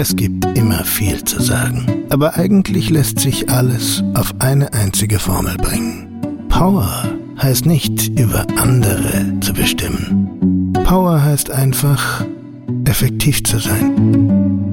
Es gibt immer viel zu sagen, aber eigentlich lässt sich alles auf eine einzige Formel bringen. Power heißt nicht über andere zu bestimmen. Power heißt einfach effektiv zu sein.